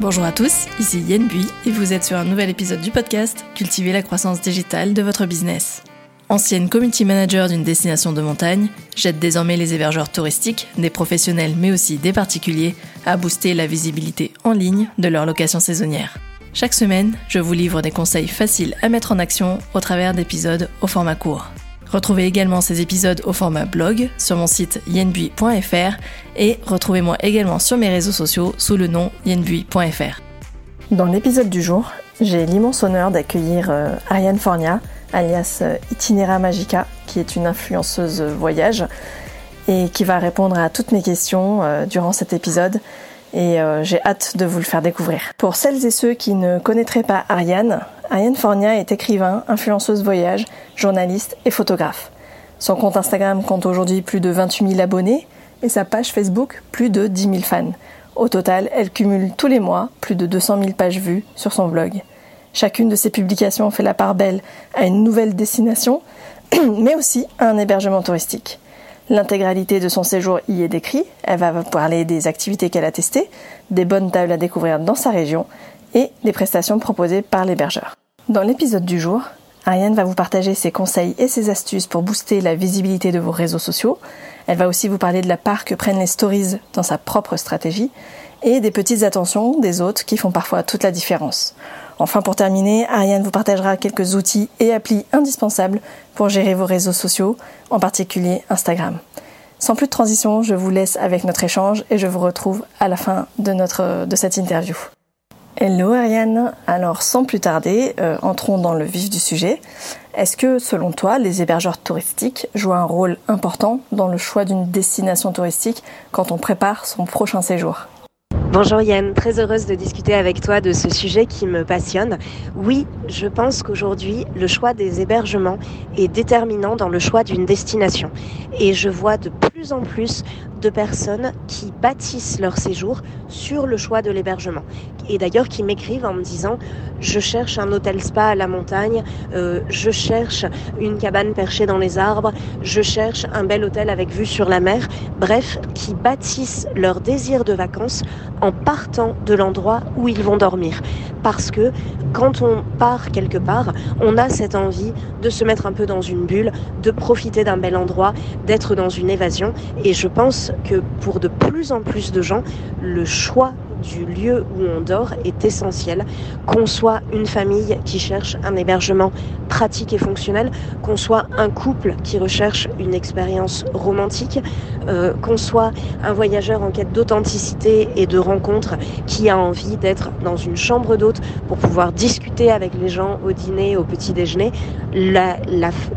Bonjour à tous, ici Yen Bui et vous êtes sur un nouvel épisode du podcast Cultiver la croissance digitale de votre business. Ancienne community manager d'une destination de montagne, j'aide désormais les hébergeurs touristiques, des professionnels mais aussi des particuliers, à booster la visibilité en ligne de leur location saisonnière. Chaque semaine, je vous livre des conseils faciles à mettre en action au travers d'épisodes au format court. Retrouvez également ces épisodes au format blog sur mon site yenbui.fr et retrouvez-moi également sur mes réseaux sociaux sous le nom yenbui.fr. Dans l'épisode du jour, j'ai l'immense honneur d'accueillir euh, Ariane Fornia, alias euh, Itinera Magica, qui est une influenceuse voyage et qui va répondre à toutes mes questions euh, durant cet épisode. Et euh, j'ai hâte de vous le faire découvrir. Pour celles et ceux qui ne connaîtraient pas Ariane, Ariane Fornia est écrivain, influenceuse voyage, journaliste et photographe. Son compte Instagram compte aujourd'hui plus de 28 000 abonnés et sa page Facebook plus de 10 000 fans. Au total, elle cumule tous les mois plus de 200 000 pages vues sur son blog. Chacune de ces publications fait la part belle à une nouvelle destination, mais aussi à un hébergement touristique. L'intégralité de son séjour y est décrit. Elle va parler des activités qu'elle a testées, des bonnes tables à découvrir dans sa région et des prestations proposées par l'hébergeur. Dans l'épisode du jour, Ariane va vous partager ses conseils et ses astuces pour booster la visibilité de vos réseaux sociaux. Elle va aussi vous parler de la part que prennent les stories dans sa propre stratégie et des petites attentions des autres qui font parfois toute la différence. Enfin, pour terminer, Ariane vous partagera quelques outils et applis indispensables pour gérer vos réseaux sociaux, en particulier Instagram. Sans plus de transition, je vous laisse avec notre échange et je vous retrouve à la fin de, notre, de cette interview. Hello Ariane, alors sans plus tarder, euh, entrons dans le vif du sujet. Est-ce que selon toi, les hébergeurs touristiques jouent un rôle important dans le choix d'une destination touristique quand on prépare son prochain séjour? Bonjour Yann, très heureuse de discuter avec toi de ce sujet qui me passionne. Oui, je pense qu'aujourd'hui, le choix des hébergements est déterminant dans le choix d'une destination. Et je vois de plus en plus de personnes qui bâtissent leur séjour sur le choix de l'hébergement. Et d'ailleurs qui m'écrivent en me disant, je cherche un hôtel spa à la montagne, euh, je cherche une cabane perchée dans les arbres, je cherche un bel hôtel avec vue sur la mer. Bref, qui bâtissent leur désir de vacances en partant de l'endroit où ils vont dormir. Parce que quand on part quelque part, on a cette envie de se mettre un peu dans une bulle, de profiter d'un bel endroit, d'être dans une évasion. Et je pense que pour de plus en plus de gens, le choix du lieu où on dort est essentiel. Qu'on soit une famille qui cherche un hébergement pratique et fonctionnel, qu'on soit un couple qui recherche une expérience romantique, euh, qu'on soit un voyageur en quête d'authenticité et de rencontre qui a envie d'être dans une chambre d'hôte pour pouvoir discuter avec les gens au dîner, au petit déjeuner.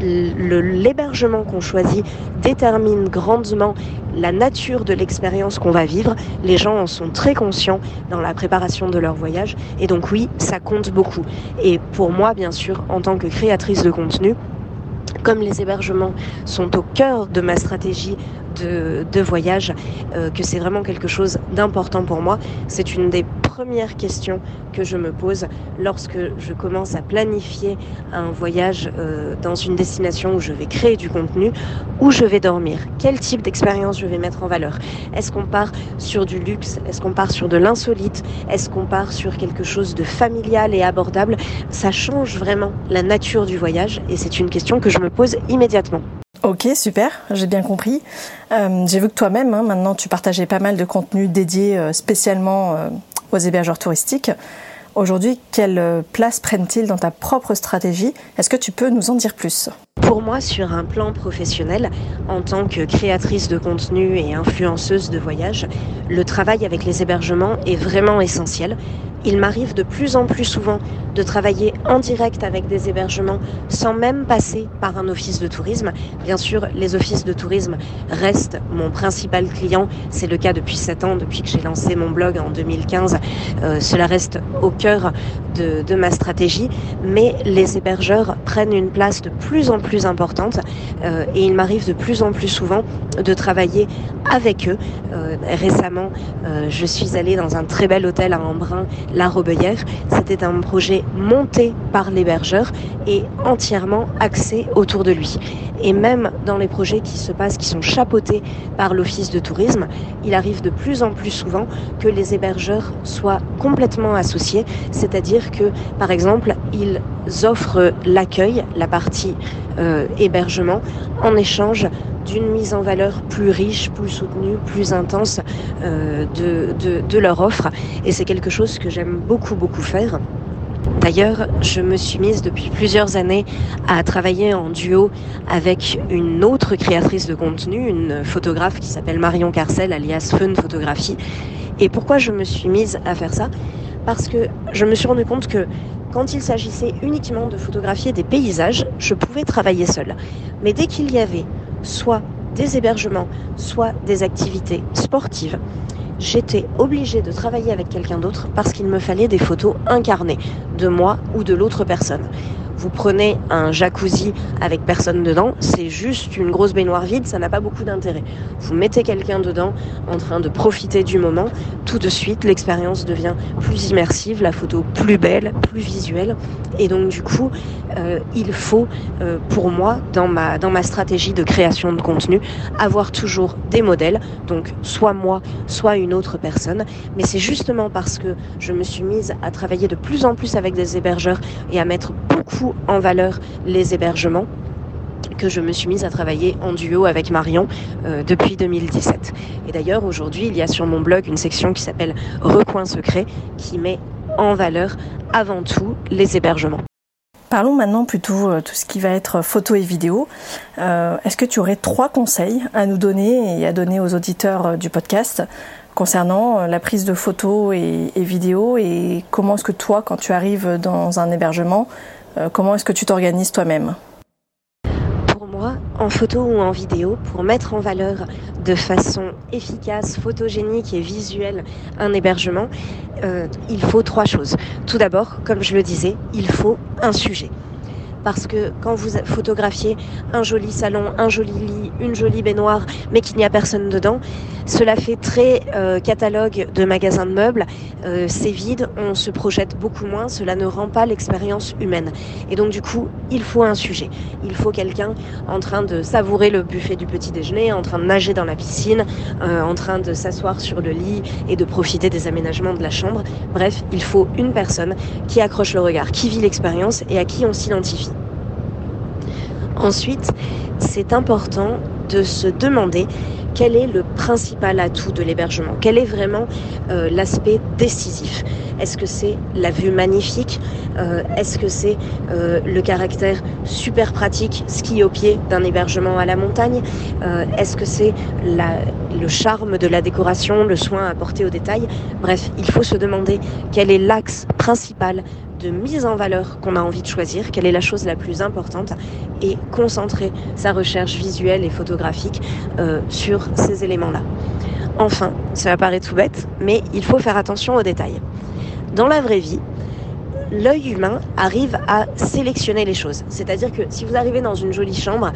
L'hébergement qu'on choisit détermine grandement la nature de l'expérience qu'on va vivre. Les gens en sont très conscients dans la préparation de leur voyage. Et donc oui, ça compte beaucoup. Et pour moi, bien sûr, en tant que créatrice de contenu, comme les hébergements sont au cœur de ma stratégie de, voyage, euh, que c'est vraiment quelque chose d'important pour moi, c'est une des première question que je me pose lorsque je commence à planifier un voyage euh, dans une destination où je vais créer du contenu, où je vais dormir, quel type d'expérience je vais mettre en valeur. Est-ce qu'on part sur du luxe? Est-ce qu'on part sur de l'insolite? Est-ce qu'on part sur quelque chose de familial et abordable? Ça change vraiment la nature du voyage et c'est une question que je me pose immédiatement. Ok, super, j'ai bien compris. Euh, j'ai vu que toi-même, hein, maintenant, tu partageais pas mal de contenu dédié euh, spécialement euh, aux hébergeurs touristiques. Aujourd'hui, quelle place prennent-ils dans ta propre stratégie? Est-ce que tu peux nous en dire plus? Pour moi, sur un plan professionnel, en tant que créatrice de contenu et influenceuse de voyage, le travail avec les hébergements est vraiment essentiel il m'arrive de plus en plus souvent de travailler en direct avec des hébergements sans même passer par un office de tourisme. Bien sûr, les offices de tourisme restent mon principal client. C'est le cas depuis 7 ans, depuis que j'ai lancé mon blog en 2015. Euh, cela reste au cœur de, ma stratégie. Mais les hébergeurs prennent une place de plus en plus importante et il m'arrive de plus en plus souvent de travailler avec eux. récemment, je suis allée dans un très bel hôtel à Embrun, La Robeuillère. C'était un projet monté par l'hébergeur et entièrement axé autour de lui. Et même dans les projets qui se passent, qui sont chapeautés par l'Office de tourisme, il arrive de plus en plus souvent que les hébergeurs soient complètement associés, c'est-à-dire que, par exemple, ils offrent l'accueil, la partie euh, hébergement, en échange d'une mise en valeur plus riche, plus soutenue, plus intense euh, de, de, leur offre. Et c'est quelque chose que j'aime beaucoup, beaucoup faire. D'ailleurs, je me suis mise depuis plusieurs années à travailler en duo avec une autre créatrice de contenu, une photographe qui s'appelle Marion Carcel, alias Fun Photographie. Et pourquoi je me suis mise à faire ça? Parce que je me suis rendu compte que quand il s'agissait uniquement de photographier des paysages, je pouvais travailler seule. Mais dès qu'il y avait soit des hébergements, soit des activités sportives, j'étais obligée de travailler avec quelqu'un d'autre parce qu'il me fallait des photos incarnées de moi ou de l'autre personne. Vous prenez un jacuzzi avec personne dedans, c'est juste une grosse baignoire vide, ça n'a pas beaucoup d'intérêt. Vous mettez quelqu'un dedans en train de profiter du moment, tout de suite l'expérience devient plus immersive, la photo plus belle, plus visuelle. Et donc du coup, euh, il faut, euh, pour moi, dans ma, dans ma stratégie de création de contenu, avoir toujours des modèles, donc soit moi, soit une autre personne. Mais c'est justement parce que je me suis mise à travailler de plus en plus avec des hébergeurs et à mettre beaucoup en valeur les hébergements que je me suis mise à travailler en duo avec Marion euh, depuis 2017. Et d'ailleurs, aujourd'hui, il y a sur mon blog une section qui s'appelle Recoin secret qui met en valeur avant tout les hébergements. Parlons maintenant plutôt de euh, tout ce qui va être photo et vidéo. Euh, est-ce que tu aurais trois conseils à nous donner et à donner aux auditeurs du podcast concernant la prise de photos et, et vidéos et comment est-ce que toi, quand tu arrives dans un hébergement, comment est-ce que tu t'organises toi-même Pour moi, en photo ou en vidéo, pour mettre en valeur de façon efficace, photogénique et visuelle un hébergement, euh, il faut trois choses. Tout d'abord, comme je le disais, il faut un sujet parce que quand vous photographiez un joli salon, un joli lit, une jolie baignoire, mais qu'il n'y a personne dedans, cela fait très euh, catalogue de magasins de meubles. Euh, c'est vide, on se projette beaucoup moins, cela ne rend pas l'expérience humaine. Et donc du coup, il faut un sujet. Il faut quelqu'un en train de savourer le buffet du petit déjeuner, en train de nager dans la piscine, euh, en train de s'asseoir sur le lit et de profiter des aménagements de la chambre. Bref, il faut une personne qui accroche le regard, qui vit l'expérience et à qui on s'identifie. Ensuite, c'est important de se demander quel est le principal atout de l'hébergement. Quel est vraiment euh, l'aspect décisif? Est-ce que c'est la vue magnifique? Euh, Est-ce que c'est euh, le caractère super pratique ski au pied d'un hébergement à la montagne? Est-ce que c'est le charme de la décoration, le soin apporté aux détails Bref, il faut se demander quel est l'axe principal mise en valeur qu'on a envie de choisir, quelle est la chose la plus importante, et concentrer sa recherche visuelle et photographique euh, sur ces éléments-là. Enfin, ça paraît tout bête, mais il faut faire attention aux détails. Dans la vraie vie, l'œil humain arrive à sélectionner les choses. C'est-à-dire que si vous arrivez dans une jolie chambre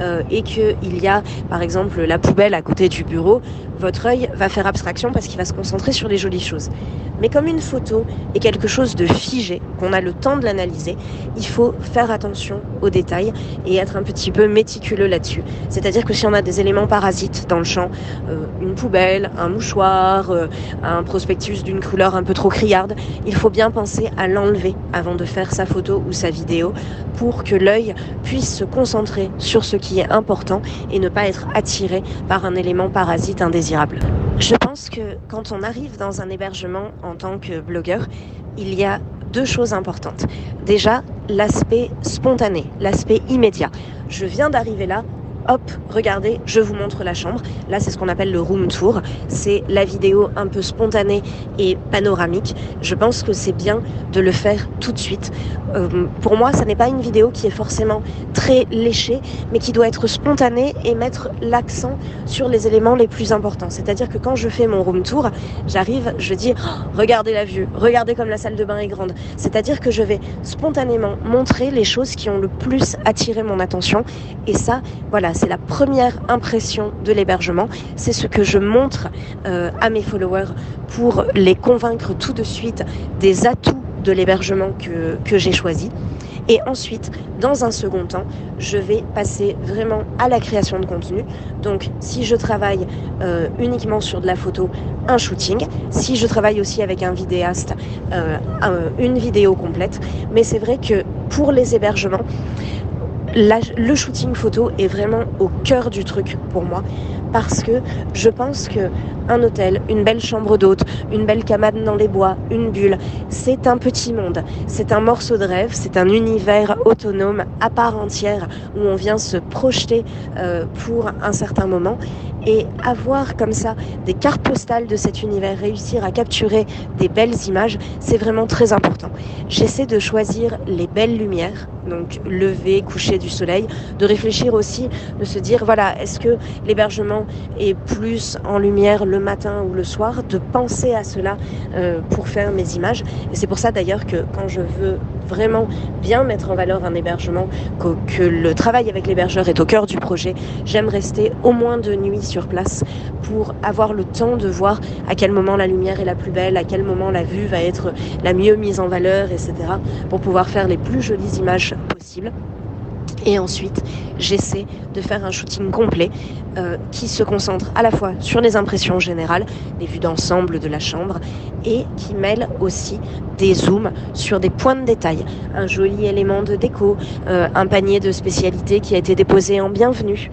euh, et qu'il y a par exemple la poubelle à côté du bureau, votre œil va faire abstraction parce qu'il va se concentrer sur les jolies choses. Mais comme une photo est quelque chose de figé, qu'on a le temps de l'analyser, il faut faire attention aux détails et être un petit peu méticuleux là-dessus. C'est-à-dire que si on a des éléments parasites dans le champ, euh, une poubelle, un mouchoir, euh, un prospectus d'une couleur un peu trop criarde, il faut bien penser à l'enlever avant de faire sa photo ou sa vidéo pour que l'œil puisse se concentrer sur ce qui est important et ne pas être attiré par un élément parasite indésirable. Je pense que quand on arrive dans un hébergement en tant que blogueur, il y a deux choses importantes. Déjà, l'aspect spontané, l'aspect immédiat. Je viens d'arriver là, hop, regardez, je vous montre la chambre. Là, c'est ce qu'on appelle le room tour. C'est la vidéo un peu spontanée et panoramique. Je pense que c'est bien de le faire tout de suite. Euh, pour moi, ça n'est pas une vidéo qui est forcément très léchée, mais qui doit être spontanée et mettre l'accent sur les éléments les plus importants. C'est-à-dire que quand je fais mon room tour, j'arrive, je dis, oh, regardez la vue, regardez comme la salle de bain est grande. C'est-à-dire que je vais spontanément montrer les choses qui ont le plus attiré mon attention. Et ça, voilà, c'est la première impression de l'hébergement. C'est ce que je montre euh, à mes followers pour les convaincre tout de suite des atouts de l'hébergement que, j'ai choisi. Et ensuite, dans un second temps, je vais passer vraiment à la création de contenu. Donc, si je travaille euh, uniquement sur de la photo, un shooting. Si je travaille aussi avec un vidéaste, euh, une vidéo complète. Mais c'est vrai que pour les hébergements, le shooting photo est vraiment au cœur du truc pour moi. Parce que je pense que un hôtel, une belle chambre d'hôte, une belle cabane dans les bois, une bulle, c'est un petit monde, c'est un morceau de rêve, c'est un univers autonome à part entière où on vient se projeter euh, pour un certain moment et avoir comme ça des cartes postales de cet univers, réussir à capturer des belles images, c'est vraiment très important. J'essaie de choisir les belles lumières, donc lever, coucher du soleil, de réfléchir aussi, de se dire voilà, est-ce que l'hébergement est plus en lumière le matin ou le soir, de penser à cela euh, pour faire mes images. Et c'est pour ça d'ailleurs que quand je veux vraiment bien mettre en valeur un hébergement, que, le travail avec l'hébergeur est au cœur du projet, j'aime rester au moins deux nuits sur place pour avoir le temps de voir à quel moment la lumière est la plus belle, à quel moment la vue va être la mieux mise en valeur, etc. pour pouvoir faire les plus jolies images possibles. Et ensuite, j'essaie de faire un shooting complet euh, qui se concentre à la fois sur les impressions générales, les vues d'ensemble de la chambre, et qui mêle aussi des zooms sur des points de détail. Un joli élément de déco, euh, un panier de spécialité qui a été déposé en bienvenue,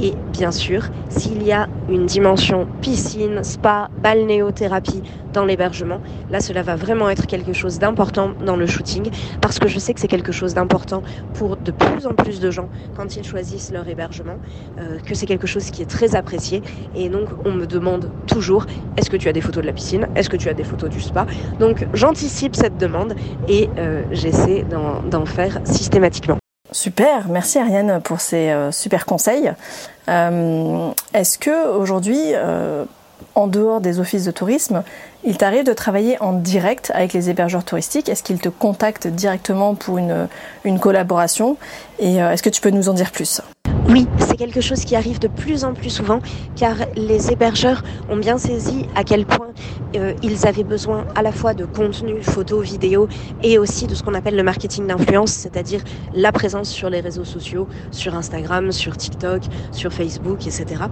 et bien sûr, s'il y a une dimension piscine, spa, balnéothérapie dans l'hébergement, là cela va vraiment être quelque chose d'important dans le shooting parce que je sais que c'est quelque chose d'important pour de plus en plus de gens quand ils choisissent leur hébergement, euh, que c'est quelque chose qui est très apprécié et donc on me demande toujours est-ce que tu as des photos de la piscine, est-ce que tu as des photos du spa? Donc j'anticipe cette demande et euh, j'essaie d'en faire systématiquement. Super, merci Ariane pour ces euh, super conseils. Euh, est-ce que aujourd'hui, euh, en dehors des offices de tourisme, il t'arrive de travailler en direct avec les hébergeurs touristiques? Est-ce qu'ils te contactent directement pour une, une collaboration? Et est-ce que tu peux nous en dire plus? Oui, c'est quelque chose qui arrive de plus en plus souvent car les hébergeurs ont bien saisi à quel point euh, ils avaient besoin à la fois de contenu, photos, vidéos et aussi de ce qu'on appelle le marketing d'influence, c'est-à-dire la présence sur les réseaux sociaux, sur Instagram, sur TikTok, sur Facebook, etc.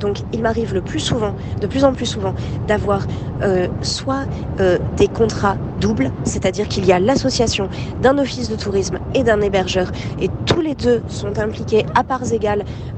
Donc il m'arrive le plus souvent, de plus en plus souvent, d'avoir euh, soit euh, des contrats doubles, c'est-à-dire qu'il y a l'association d'un office de tourisme et d'un hébergeur et tous les deux sont impliqués à parts égales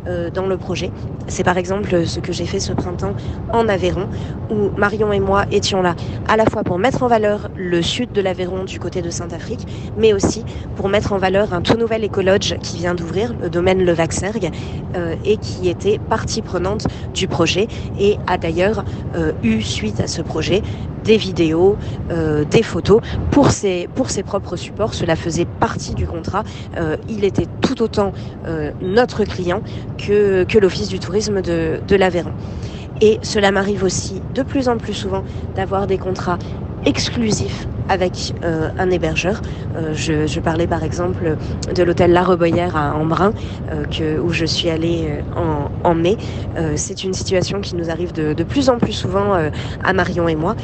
euh, dans le projet. C'est par exemple ce que j'ai fait ce printemps en Aveyron, où Marion et moi étions là à la fois pour mettre en valeur le sud de l'Aveyron du côté de Saint-Afrique, mais aussi pour mettre en valeur un tout nouvel écologe qui vient d'ouvrir, le domaine Le Vaxergue, euh, et qui était partie prenante du projet et a d'ailleurs euh, eu suite à ce projet des vidéos, euh, des photos pour ses, propres supports. Cela faisait partie du contrat. Euh, il était tout autant euh, notre client que, l'Office du tourisme de l'Aveyron. Et cela m'arrive aussi de plus en plus souvent d'avoir des contrats exclusifs avec euh, un hébergeur. Euh, je, je, parlais par exemple de l'hôtel La Reboyère à Embrun, euh, que, où je suis allée en, en mai. c'est une situation qui nous arrive de, de plus en plus souvent à Marion et moi.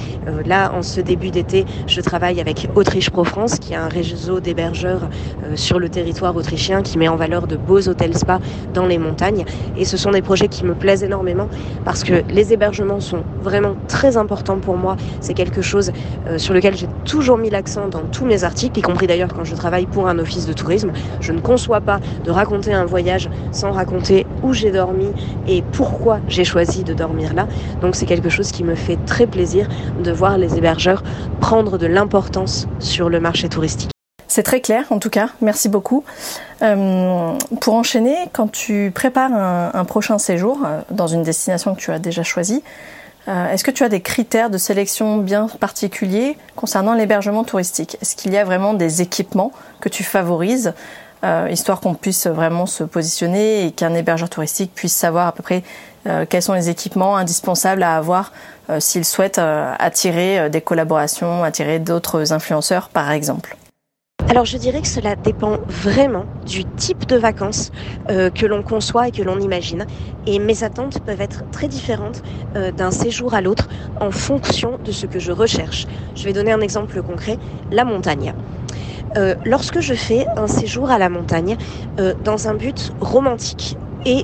là, en ce début d'été, je travaille avec Autriche Pro France, qui est un réseau d'hébergeurs sur le territoire autrichien qui met en valeur de beaux hôtels spa dans les montagnes. Et ce sont des projets qui me plaisent énormément parce que les hébergements sont vraiment très importants pour moi. C'est quelque chose sur lequel j'ai toujours mis l'accent dans tous mes articles, y compris d'ailleurs quand je travaille pour un office de tourisme. Je ne conçois pas de raconter un voyage sans raconter où j'ai dormi et pourquoi j'ai choisi de dormir là. Donc c'est quelque chose qui me fait très plaisir de voir les hébergeurs prendre de l'importance sur le marché touristique. C'est très clair en tout cas, merci beaucoup. Euh, pour enchaîner, quand tu prépares un, prochain séjour euh, dans une destination que tu as déjà choisie, euh, est-ce que tu as des critères de sélection bien particuliers concernant l'hébergement touristique? Est-ce qu'il y a vraiment des équipements que tu favorises histoire qu'on puisse vraiment se positionner et qu'un hébergeur touristique puisse savoir à peu près quels sont les équipements indispensables à avoir s'il souhaite attirer des collaborations, attirer d'autres influenceurs par exemple? Alors je dirais que cela dépend vraiment du type de vacances euh, que l'on conçoit et que l'on imagine. Et mes attentes peuvent être très différentes euh, d'un séjour à l'autre en fonction de ce que je recherche. Je vais donner un exemple concret, la montagne. Euh, lorsque je fais un séjour à la montagne dans un but romantique,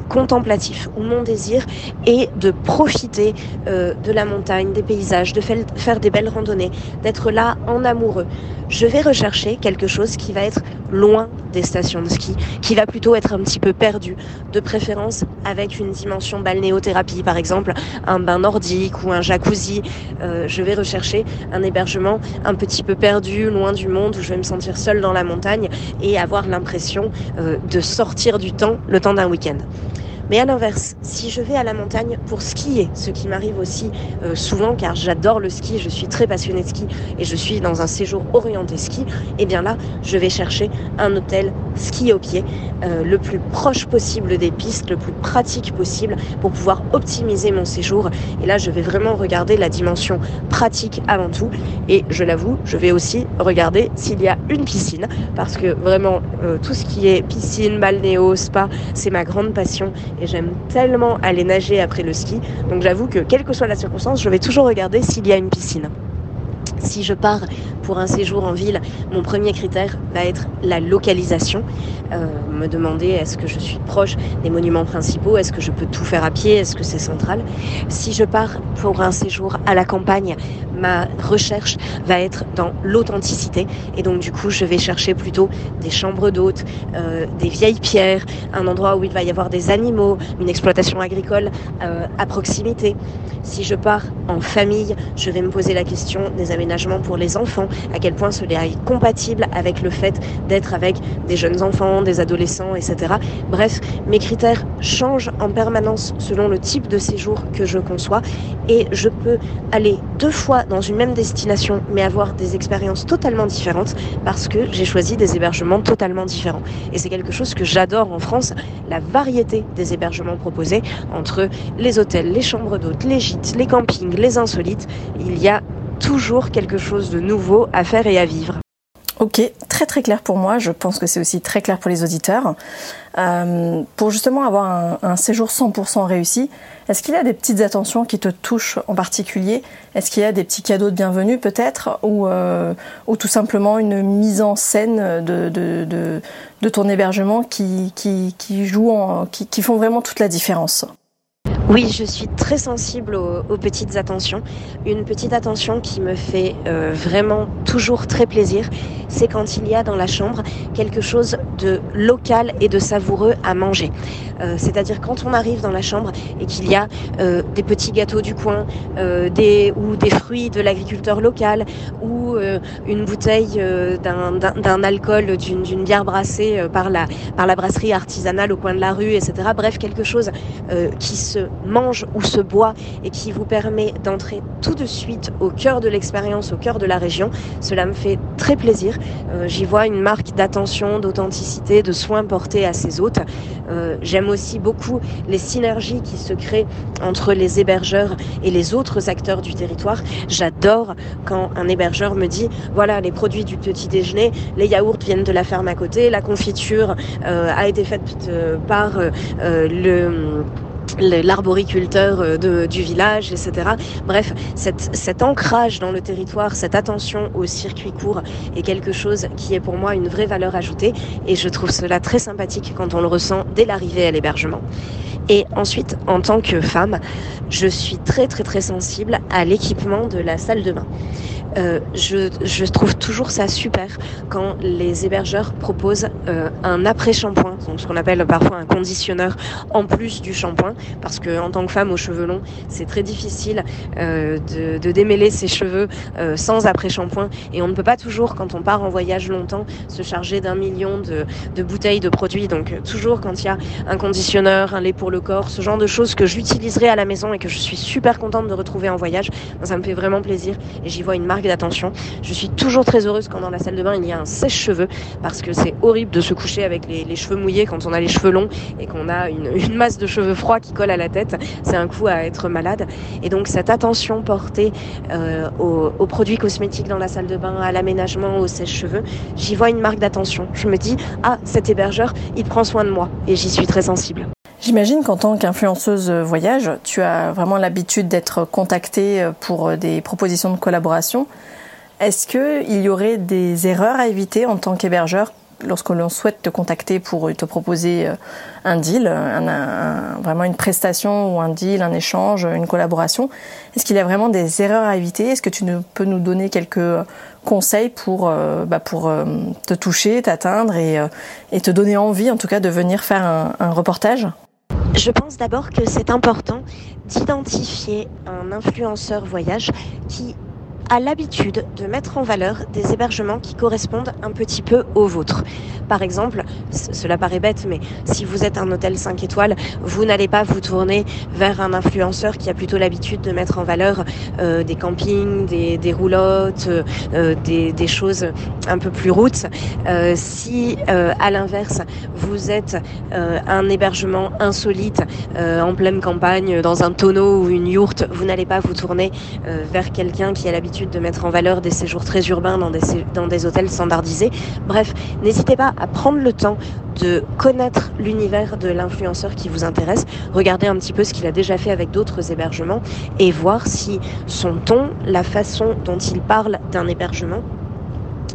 contemplatif, où mon désir est de profiter euh, de la montagne, des paysages, de faire des belles randonnées, d'être là en amoureux. Je vais rechercher quelque chose qui va être loin des stations de ski, qui va plutôt être un petit peu perdu, de préférence avec une dimension balnéothérapie, par exemple un bain nordique ou un jacuzzi. Euh, je vais rechercher un hébergement un petit peu perdu, loin du monde, où je vais me sentir seule dans la montagne et avoir l'impression euh, de sortir du temps le temps d'un week-end. Mais à l'inverse, si je vais à la montagne pour skier, ce qui m'arrive aussi euh, souvent car j'adore le ski, je suis très passionnée de ski et je suis dans un séjour orienté ski, et eh bien là, je vais chercher un hôtel ski au pied, euh, le plus proche possible des pistes, le plus pratique possible pour pouvoir optimiser mon séjour. Et là, je vais vraiment regarder la dimension pratique avant tout. Et je l'avoue, je vais aussi regarder s'il y a une piscine parce que vraiment, euh, tout ce qui est piscine, balnéo, spa, c'est ma grande passion et j'aime tellement aller nager après le ski. Donc j'avoue que quelle que soit la circonstance, je vais toujours regarder s'il y a une piscine. Si je pars pour un séjour en ville, mon premier critère va être la localisation. Euh, me demander est-ce que je suis proche des monuments principaux, est-ce que je peux tout faire à pied, est-ce que c'est central? Si je pars pour un séjour à la campagne, ma recherche va être dans l'authenticité et donc du coup je vais chercher plutôt des chambres d'hôtes, euh, des vieilles pierres, un endroit où il va y avoir des animaux, une exploitation agricole euh, à proximité. Si je pars en famille, je vais me poser la question des aménagements pour les enfants, à quel point cela est compatible avec le fait d'être avec des jeunes enfants, des adolescents, etc. Bref, mes critères changent en permanence selon le type de séjour que je conçois et je peux aller deux fois dans une même destination mais avoir des expériences totalement différentes parce que j'ai choisi des hébergements totalement différents. Et c'est quelque chose que j'adore en France, la variété des hébergements proposés entre les hôtels, les chambres d'hôtes, les gîtes, les campings, les insolites. Il y a toujours quelque chose de nouveau à faire et à vivre. Ok, très très clair pour moi. Je pense que c'est aussi très clair pour les auditeurs. Euh, pour justement avoir un, séjour 100% réussi, est-ce qu'il y a des petites attentions qui te touchent en particulier? Est-ce qu'il y a des petits cadeaux de bienvenue peut-être? Ou, euh, ou tout simplement une mise en scène de, de, de, ton hébergement qui, qui, qui, joue qui, qui font vraiment toute la différence? Oui, je suis très sensible aux, petites attentions. Une petite attention qui me fait euh, vraiment toujours très plaisir, c'est quand il y a dans la chambre quelque chose de local et de savoureux à manger. Euh, c'est-à-dire quand on arrive dans la chambre et qu'il y a euh, des petits gâteaux du coin, des, ou des fruits de l'agriculteur local, ou une bouteille d'un alcool, d'une bière brassée par la, par la brasserie artisanale au coin de la rue, etc. Bref, quelque chose qui se mange ou se boit et qui vous permet d'entrer tout de suite au cœur de l'expérience, au cœur de la région. Cela me fait très plaisir. Euh, j'y vois une marque d'attention, d'authenticité, de soins portés à ses hôtes. Euh, j'aime aussi beaucoup les synergies qui se créent entre les hébergeurs et les autres acteurs du territoire. J'adore quand un hébergeur me dit voilà les produits du petit déjeuner, les yaourts viennent de la ferme à côté, la confiture euh, a été faite par le l'arboriculteur euh, du village, etc. Bref, cet ancrage dans le territoire, cette attention au circuit court est quelque chose qui est pour moi une vraie valeur ajoutée et je trouve cela très sympathique quand on le ressent dès l'arrivée à l'hébergement. Et ensuite, en tant que femme, je suis très très très sensible à l'équipement de la salle de bain. Euh, je, je, trouve toujours ça super quand les hébergeurs proposent euh, un après-shampoing, donc ce qu'on appelle parfois un conditionneur en plus du shampoing, parce que en tant que femme aux cheveux longs, c'est très difficile euh, de, de, démêler ses cheveux euh, sans après-shampoing, et on ne peut pas toujours, quand on part en voyage longtemps, se charger d'un million de, de, bouteilles de produits. Donc toujours quand il y a un conditionneur, un lait pour le corps, ce genre de choses que j'utiliserai à la maison et que je suis super contente de retrouver en voyage, ça me fait vraiment plaisir et j'y vois une marque d'attention. Je suis toujours très heureuse quand dans la salle de bain il y a un sèche-cheveux parce que c'est horrible de se coucher avec les, cheveux mouillés quand on a les cheveux longs et qu'on a une, masse de cheveux froids qui colle à la tête. C'est un coup à être malade. Et donc cette attention portée euh, aux, aux, produits cosmétiques dans la salle de bain, à l'aménagement, au sèche-cheveux, j'y vois une marque d'attention. Je me dis, ah, cet hébergeur, il prend soin de moi et j'y suis très sensible. J'imagine qu'en tant qu'influenceuse voyage, tu as vraiment l'habitude d'être contactée pour des propositions de collaboration. Est-ce qu'il y aurait des erreurs à éviter en tant qu'hébergeur lorsque l'on souhaite te contacter pour te proposer un deal, vraiment une prestation ou un deal, un échange, une collaboration? Est-ce qu'il y a vraiment des erreurs à éviter? Est-ce que tu peux nous donner quelques conseils pour, bah pour te toucher, t'atteindre et, te donner envie en tout cas de venir faire un reportage? Je pense d'abord que c'est important d'identifier un influenceur voyage qui a l'habitude de mettre en valeur des hébergements qui correspondent un petit peu aux vôtres. Par exemple, cela paraît bête, mais si vous êtes un hôtel 5 étoiles, vous n'allez pas vous tourner vers un influenceur qui a plutôt l'habitude de mettre en valeur euh, des campings, des, des roulottes, euh, des, choses un peu plus routes. Euh, si, à l'inverse, vous êtes un hébergement insolite en pleine campagne, dans un tonneau ou une yourte, vous n'allez pas vous tourner vers quelqu'un qui a l'habitude de mettre en valeur des séjours très urbains dans des, dans des hôtels standardisés. Bref, n'hésitez pas à prendre le temps de connaître l'univers de l'influenceur qui vous intéresse, regardez un petit peu ce qu'il a déjà fait avec d'autres hébergements et voir si son ton, la façon dont il parle d'un hébergement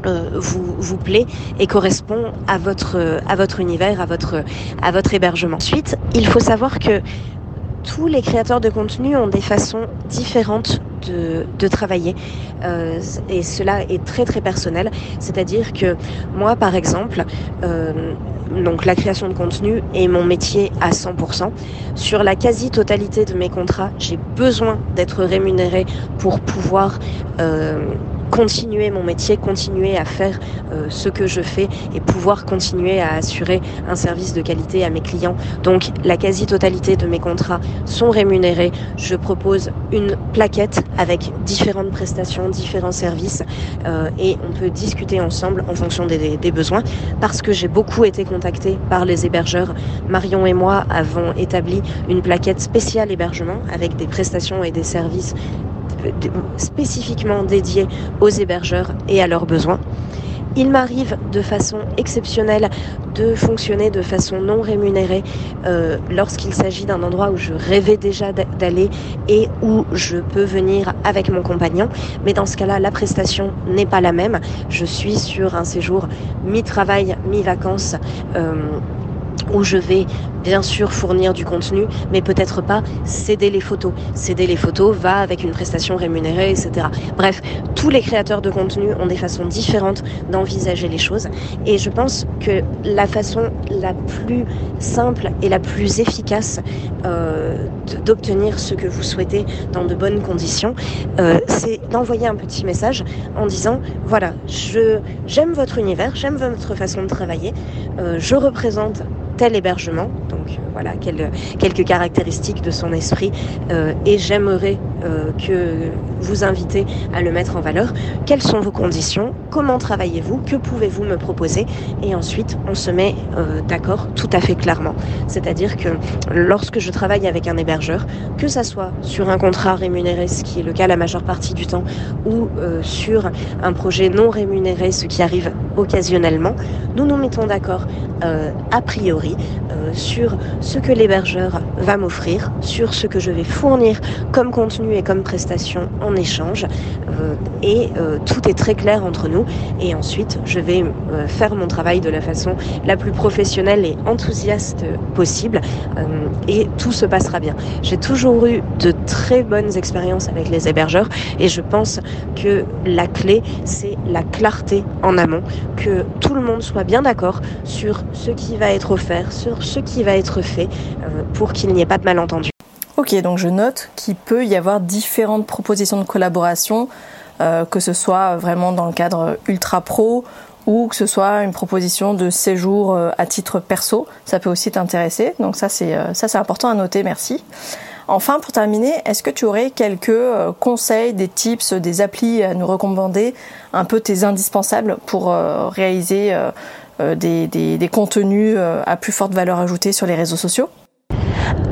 euh, vous, plaît et correspond à votre, à votre univers, à votre, à votre hébergement. Ensuite, il faut savoir que tous les créateurs de contenu ont des façons différentes de, travailler euh, et cela est très très personnel. C'est-à-dire que moi, par exemple, euh, donc la création de contenu est mon métier à 100%. Sur la quasi-totalité de mes contrats, j'ai besoin d'être rémunéré pour pouvoir euh, continuer mon métier, continuer à faire euh, ce que je fais et pouvoir continuer à assurer un service de qualité à mes clients. Donc la quasi-totalité de mes contrats sont rémunérés. Je propose une plaquette avec différentes prestations, différents services euh, et on peut discuter ensemble en fonction des, des besoins. Parce que j'ai beaucoup été contactée par les hébergeurs, Marion et moi avons établi une plaquette spéciale hébergement avec des prestations et des services spécifiquement dédié aux hébergeurs et à leurs besoins. Il m'arrive de façon exceptionnelle de fonctionner de façon non rémunérée euh, lorsqu'il s'agit d'un endroit où je rêvais déjà d'aller et où je peux venir avec mon compagnon. Mais dans ce cas-là, la prestation n'est pas la même. Je suis sur un séjour mi-travail, mi-vacances. Euh, où je vais bien sûr fournir du contenu, mais peut-être pas céder les photos. Céder les photos va avec une prestation rémunérée, etc. Bref, tous les créateurs de contenu ont des façons différentes d'envisager les choses, et je pense que la façon la plus simple et la plus efficace euh, d'obtenir ce que vous souhaitez dans de bonnes conditions, euh, c'est d'envoyer un petit message en disant voilà, j'aime votre univers, j'aime votre façon de travailler, euh, je représente tel hébergement, donc euh, voilà quel, quelques caractéristiques de son esprit, euh, et j'aimerais euh, que vous invitez à le mettre en valeur. Quelles sont vos conditions? Comment travaillez-vous? Que pouvez-vous me proposer? Et ensuite, on se met euh, d'accord tout à fait clairement. C'est-à-dire que lorsque je travaille avec un hébergeur, que ça soit sur un contrat rémunéré, ce qui est le cas la majeure partie du temps, ou euh, sur un projet non rémunéré, ce qui arrive occasionnellement, nous nous mettons d'accord a priori sur ce que l'hébergeur va m'offrir, sur ce que je vais fournir comme contenu et comme prestation en échange. Euh, et tout est très clair entre nous. Et ensuite, je vais faire mon travail de la façon la plus professionnelle et enthousiaste possible. et tout se passera bien. J'ai toujours eu de très bonnes expériences avec les hébergeurs et je pense que la clé, c'est la clarté en amont, que tout le monde soit bien d'accord sur ce qui va être offert, sur ce qui va être fait, euh, pour qu'il n'y ait pas de malentendu. Ok, donc je note qu'il peut y avoir différentes propositions de collaboration, euh, que ce soit vraiment dans le cadre ultra pro ou que ce soit une proposition de séjour euh, à titre perso. Ça peut aussi t'intéresser, donc ça c'est ça c'est important à noter. Merci. Enfin, pour terminer, est-ce que tu aurais quelques conseils, des tips, des applis à nous recommander, un peu tes indispensables pour réaliser euh, des, contenus à plus forte valeur ajoutée sur les réseaux sociaux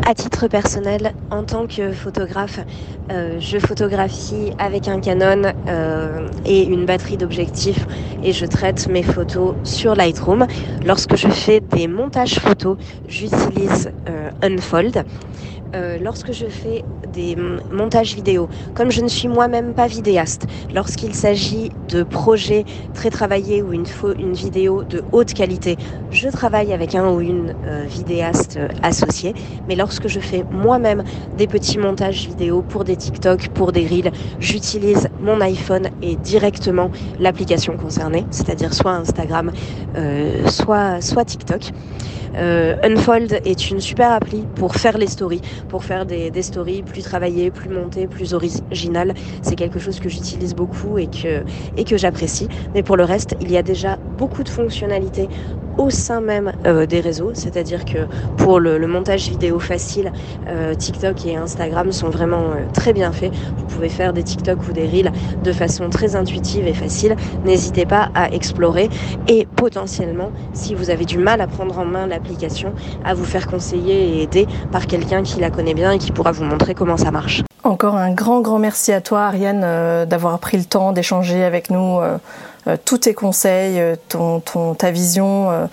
à titre personnel, en tant que photographe, je photographie avec un Canon et une batterie d'objectifs et je traite mes photos sur Lightroom. Lorsque je fais des montages photos, j'utilise Unfold. Euh, lorsque je fais des montages vidéo, comme je ne suis moi-même pas vidéaste, lorsqu'il s'agit de projets très travaillés ou une, vidéo de haute qualité, je travaille avec un ou une euh, vidéaste euh, associé. Mais lorsque je fais moi-même des petits montages vidéo pour des TikTok, pour des Reels, j'utilise mon iPhone et directement l'application concernée, c'est-à-dire soit Instagram, soit, soit TikTok. Unfold est une super appli pour faire les stories, pour faire des, stories plus travaillées, plus montées, plus originales. C'est quelque chose que j'utilise beaucoup et que j'apprécie. Mais pour le reste, il y a déjà beaucoup de fonctionnalités au sein même euh, des réseaux, c'est-à-dire que pour le, montage vidéo facile, euh, TikTok et Instagram sont vraiment euh, très bien faits. Vous pouvez faire des TikTok ou des Reels de façon très intuitive et facile. N'hésitez pas à explorer et potentiellement, si vous avez du mal à prendre en main l'application, à vous faire conseiller et aider par quelqu'un qui la connaît bien et qui pourra vous montrer comment ça marche. Encore un grand, grand merci à toi, Ariane, d'avoir pris le temps d'échanger avec nous tous tes conseils, euh, ton, ta vision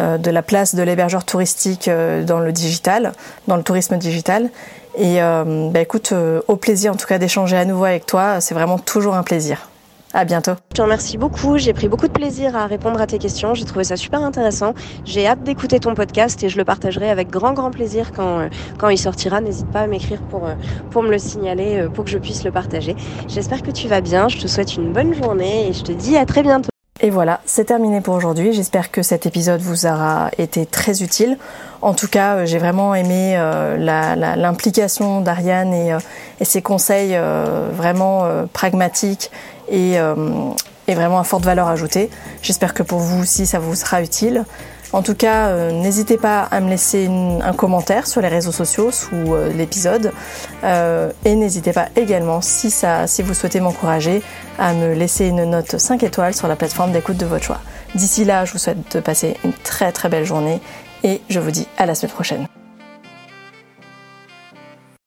euh, de la place de l'hébergeur touristique dans le digital, dans le tourisme digital. Et bah, écoute, au plaisir en tout cas d'échanger à nouveau avec toi. C'est vraiment toujours un plaisir. À bientôt. Je te remercie beaucoup. J'ai pris beaucoup de plaisir à répondre à tes questions. J'ai trouvé ça super intéressant. J'ai hâte d'écouter ton podcast et je le partagerai avec grand, grand plaisir quand, euh, quand il sortira. N'hésite pas à m'écrire pour, euh, pour me le signaler, euh, pour que je puisse le partager. J'espère que tu vas bien. Je te souhaite une bonne journée et je te dis à très bientôt. Et voilà, c'est terminé pour aujourd'hui. J'espère que cet épisode vous aura été très utile. En tout cas, j'ai vraiment aimé l'implication d'Ariane et, et, ses conseils vraiment pragmatiques euh, et, vraiment à forte valeur ajoutée. J'espère que pour vous aussi ça vous sera utile. En tout cas, euh, n'hésitez pas à me laisser un commentaire sur les réseaux sociaux sous euh, l'épisode. et n'hésitez pas également, si, si vous souhaitez m'encourager, à me laisser une note 5 étoiles sur la plateforme d'écoute de votre choix. D'ici là, je vous souhaite de passer une très très belle journée et je vous dis à la semaine prochaine.